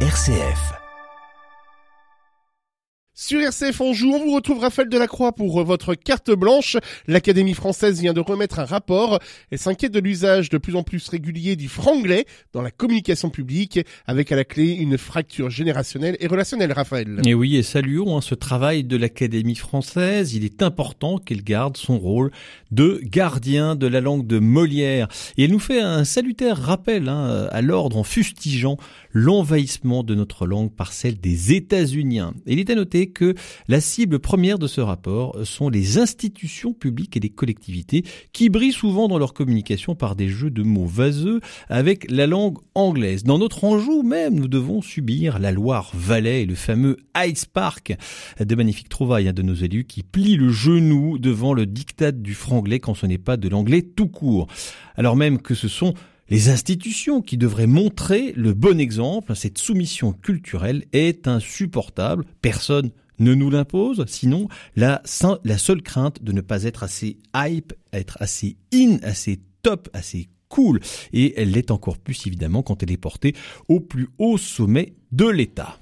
RCF. Sur RCF Anjou, on vous retrouve Raphaël Delacroix pour euh, votre carte blanche. L'Académie française vient de remettre un rapport. Elle s'inquiète de l'usage de plus en plus régulier du franglais dans la communication publique, avec à la clé une fracture générationnelle et relationnelle, Raphaël. Et oui, et saluons hein, ce travail de l'Académie française. Il est important qu'elle garde son rôle de gardien de la langue de Molière. Et elle nous fait un salutaire rappel hein, à l'ordre en fustigeant l'envahissement de notre langue par celle des États-Unis. Il est à noter que la cible première de ce rapport sont les institutions publiques et les collectivités qui brillent souvent dans leur communication par des jeux de mots vaseux avec la langue anglaise. Dans notre Anjou même, nous devons subir la Loire-Valais et le fameux Ice Park. De magnifiques trouvailles hein, de nos élus qui plient le genou devant le diktat du franglais quand ce n'est pas de l'anglais tout court. Alors même que ce sont les institutions qui devraient montrer le bon exemple. Cette soumission culturelle est insupportable. Personne ne nous l'impose, sinon la, seule crainte de ne pas être assez hype, être assez in, assez top, assez cool. Et elle l'est encore plus évidemment quand elle est portée au plus haut sommet de l'État.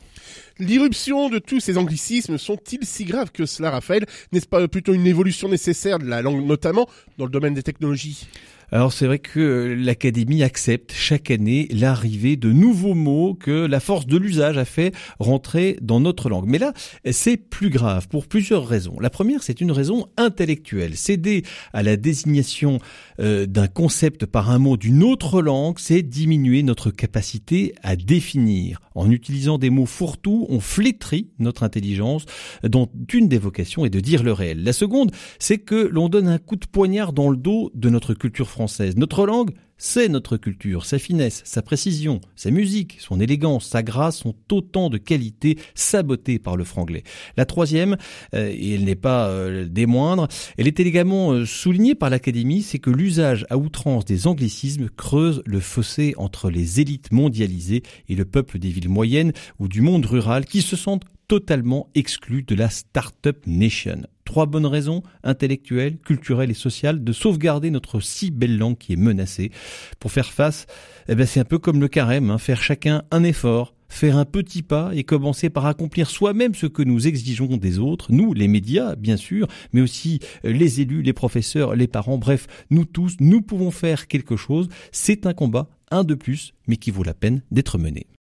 L'irruption de tous ces anglicismes sont-ils si graves que cela, Raphaël? N'est-ce pas plutôt une évolution nécessaire de la langue, notamment dans le domaine des technologies? Alors c'est vrai que l'Académie accepte chaque année l'arrivée de nouveaux mots que la force de l'usage a fait rentrer dans notre langue. Mais là, c'est plus grave pour plusieurs raisons. La première, c'est une raison intellectuelle. Céder à la désignation euh, d'un concept par un mot d'une autre langue, c'est diminuer notre capacité à définir. En utilisant des mots fourre-tout, on flétrit notre intelligence, dont une des vocations est de dire le réel. La seconde, c'est que l'on donne un coup de poignard dans le dos de notre culture française. Notre langue, c'est notre culture, sa finesse, sa précision, sa musique, son élégance, sa grâce sont autant de qualités sabotées par le franglais. La troisième, euh, et elle n'est pas euh, des moindres, elle est également euh, soulignée par l'Académie, c'est que l'usage à outrance des anglicismes creuse le fossé entre les élites mondialisées et le peuple des villes moyennes ou du monde rural qui se sentent totalement exclus de la Startup Nation. Trois bonnes raisons, intellectuelles, culturelles et sociales, de sauvegarder notre si belle langue qui est menacée. Pour faire face, eh ben c'est un peu comme le carême, hein, faire chacun un effort, faire un petit pas et commencer par accomplir soi-même ce que nous exigeons des autres, nous, les médias, bien sûr, mais aussi euh, les élus, les professeurs, les parents, bref, nous tous, nous pouvons faire quelque chose. C'est un combat, un de plus, mais qui vaut la peine d'être mené.